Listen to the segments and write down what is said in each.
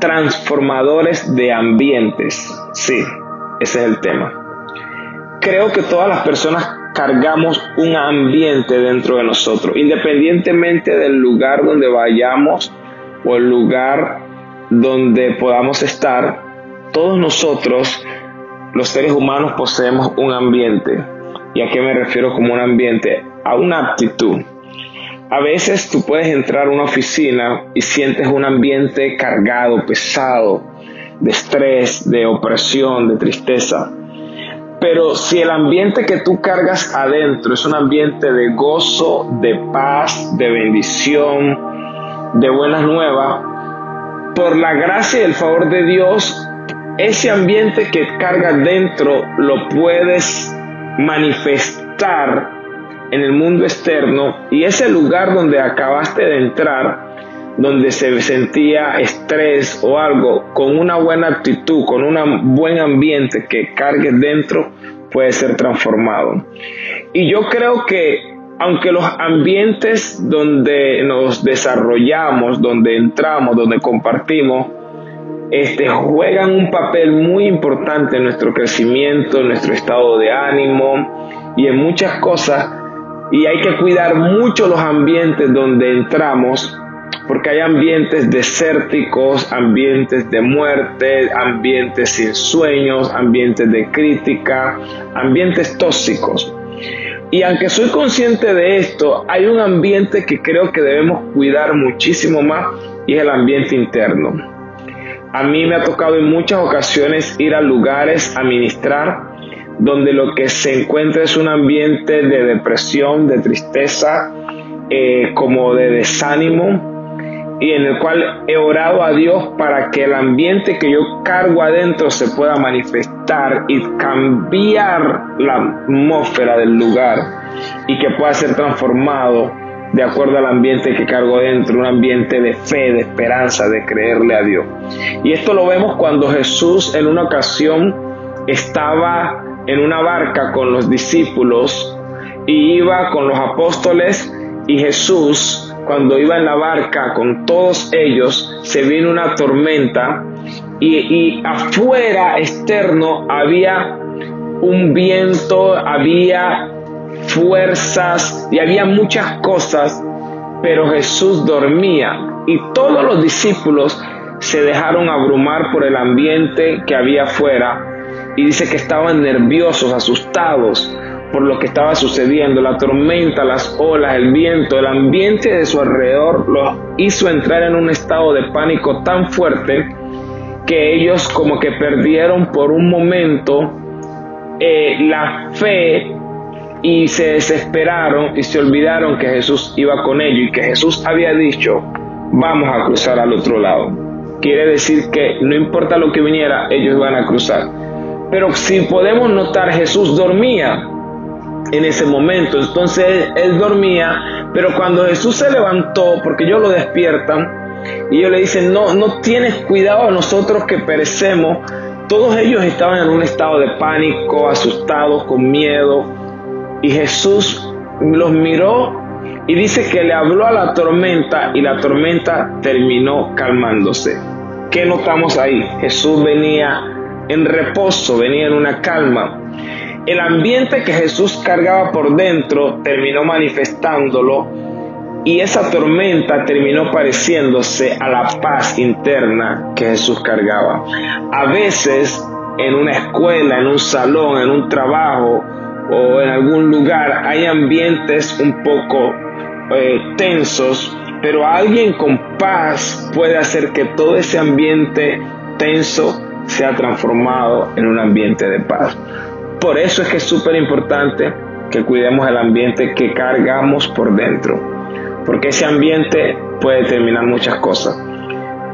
transformadores de ambientes. Sí, ese es el tema. Creo que todas las personas cargamos un ambiente dentro de nosotros, independientemente del lugar donde vayamos o el lugar donde podamos estar, todos nosotros, los seres humanos, poseemos un ambiente. ¿Y a qué me refiero como un ambiente? A una aptitud. A veces tú puedes entrar a una oficina y sientes un ambiente cargado, pesado, de estrés, de opresión, de tristeza. Pero si el ambiente que tú cargas adentro es un ambiente de gozo, de paz, de bendición, de buenas nuevas, por la gracia y el favor de Dios, ese ambiente que cargas dentro lo puedes manifestar en el mundo externo y ese lugar donde acabaste de entrar, donde se sentía estrés o algo, con una buena actitud, con un buen ambiente que cargues dentro, puede ser transformado. Y yo creo que aunque los ambientes donde nos desarrollamos, donde entramos, donde compartimos, este, juegan un papel muy importante en nuestro crecimiento, en nuestro estado de ánimo y en muchas cosas. Y hay que cuidar mucho los ambientes donde entramos, porque hay ambientes desérticos, ambientes de muerte, ambientes sin sueños, ambientes de crítica, ambientes tóxicos. Y aunque soy consciente de esto, hay un ambiente que creo que debemos cuidar muchísimo más y es el ambiente interno. A mí me ha tocado en muchas ocasiones ir a lugares a ministrar donde lo que se encuentra es un ambiente de depresión, de tristeza, eh, como de desánimo, y en el cual he orado a Dios para que el ambiente que yo cargo adentro se pueda manifestar y cambiar la atmósfera del lugar y que pueda ser transformado de acuerdo al ambiente que cargo dentro, un ambiente de fe, de esperanza, de creerle a Dios. Y esto lo vemos cuando Jesús en una ocasión estaba en una barca con los discípulos y iba con los apóstoles. Y Jesús cuando iba en la barca con todos ellos, se vino una tormenta y, afuera, externo, había un viento, había fuerzas y había muchas cosas, pero Jesús dormía. Y todos los discípulos se dejaron abrumar por el ambiente que había afuera y dice que estaban nerviosos, asustados, por lo que estaba sucediendo, la tormenta, las olas, el viento, el ambiente de su alrededor los hizo entrar en un estado de pánico tan fuerte que ellos como que perdieron por un momento eh, la fe y se desesperaron y se olvidaron que Jesús iba con ellos y que Jesús había dicho, vamos a cruzar al otro lado. Quiere decir que no importa lo que viniera, ellos van a cruzar. Pero si podemos notar, Jesús dormía en ese momento. Entonces él, dormía, pero cuando Jesús se levantó, porque ellos lo despiertan, y ellos le dicen, no, no tienes cuidado a nosotros que perecemos. Todos ellos estaban en un estado de pánico, asustados, con miedo. Y Jesús los miró y dice que le habló a la tormenta y la tormenta terminó calmándose. ¿Qué notamos ahí? Jesús venía en reposo, venía en una calma. El ambiente que Jesús cargaba por dentro terminó manifestándolo y esa tormenta terminó pareciéndose a la paz interna que Jesús cargaba. A veces en una escuela, en un salón, en un trabajo o en algún lugar hay ambientes un poco eh, tensos, pero alguien con paz puede hacer que todo ese ambiente tenso sea transformado en un ambiente de paz. Por eso es que es súper importante que cuidemos el ambiente que cargamos por dentro, porque ese ambiente puede determinar muchas cosas.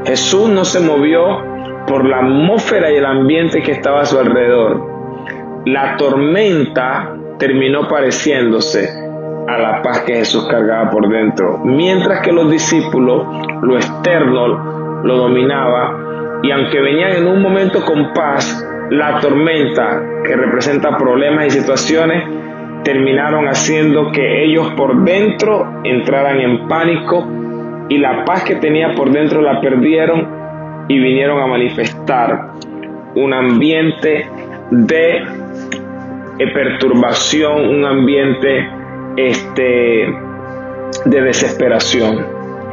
Jesús no se movió por la atmósfera y el ambiente que estaba a su alrededor. La tormenta terminó pareciéndose a la paz que Jesús cargaba por dentro, mientras que los discípulos, lo externo, lo dominaba, y aunque venían en un momento con paz, la tormenta que representa problemas y situaciones terminaron haciendo que ellos por dentro entraran en pánico y la paz que tenía por dentro la perdieron y vinieron a manifestar un ambiente de eh, perturbación, un ambiente este, de desesperación.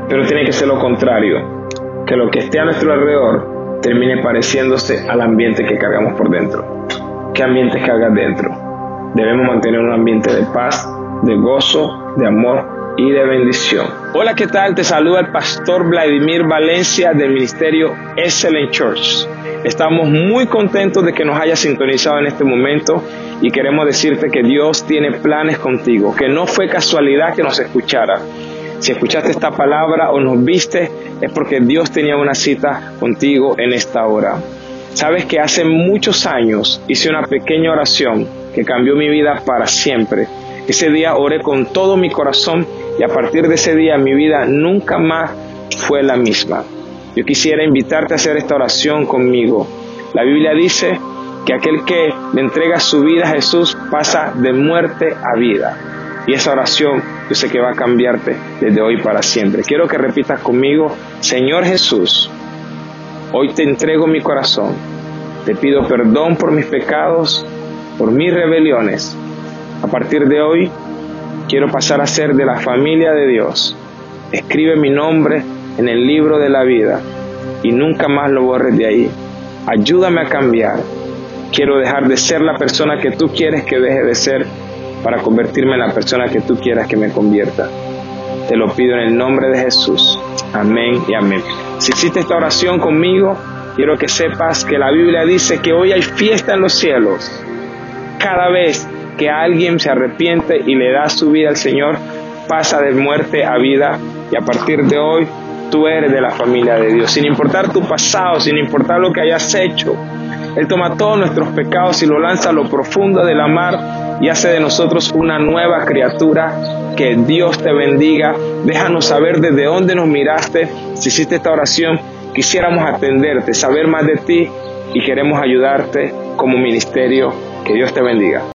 Pero tiene que ser lo contrario, que lo que esté a nuestro alrededor termine pareciéndose al ambiente que cargamos por dentro. ¿Qué ambiente cargas dentro? Debemos mantener un ambiente de paz, de gozo, de amor y de bendición. Hola, ¿qué tal? Te saluda el pastor Vladimir Valencia del ministerio Excellent Church. Estamos muy contentos de que nos hayas sintonizado en este momento y queremos decirte que Dios tiene planes contigo, que no fue casualidad que nos escuchara. Si escuchaste esta palabra o nos viste, es porque Dios tenía una cita contigo en esta hora. Sabes que hace muchos años hice una pequeña oración que cambió mi vida para siempre. Ese día oré con todo mi corazón y a partir de ese día mi vida nunca más fue la misma. Yo quisiera invitarte a hacer esta oración conmigo. La Biblia dice que aquel que le entrega su vida a Jesús pasa de muerte a vida. Y esa oración yo sé que va a cambiarte desde hoy para siempre. Quiero que repitas conmigo, Señor Jesús, hoy te entrego mi corazón. Te pido perdón por mis pecados, por mis rebeliones. A partir de hoy quiero pasar a ser de la familia de Dios. Escribe mi nombre en el libro de la vida y nunca más lo borres de ahí. Ayúdame a cambiar. Quiero dejar de ser la persona que tú quieres que deje de ser para convertirme en la persona que tú quieras que me convierta. Te lo pido en el nombre de Jesús. Amén y amén. Si hiciste esta oración conmigo, quiero que sepas que la Biblia dice que hoy hay fiesta en los cielos. Cada vez que alguien se arrepiente y le da su vida al Señor, pasa de muerte a vida y a partir de hoy tú eres de la familia de Dios, sin importar tu pasado, sin importar lo que hayas hecho. Él toma todos nuestros pecados y lo lanza a lo profundo de la mar y hace de nosotros una nueva criatura. Que Dios te bendiga. Déjanos saber desde dónde nos miraste. Si hiciste esta oración, quisiéramos atenderte, saber más de ti y queremos ayudarte como ministerio. Que Dios te bendiga.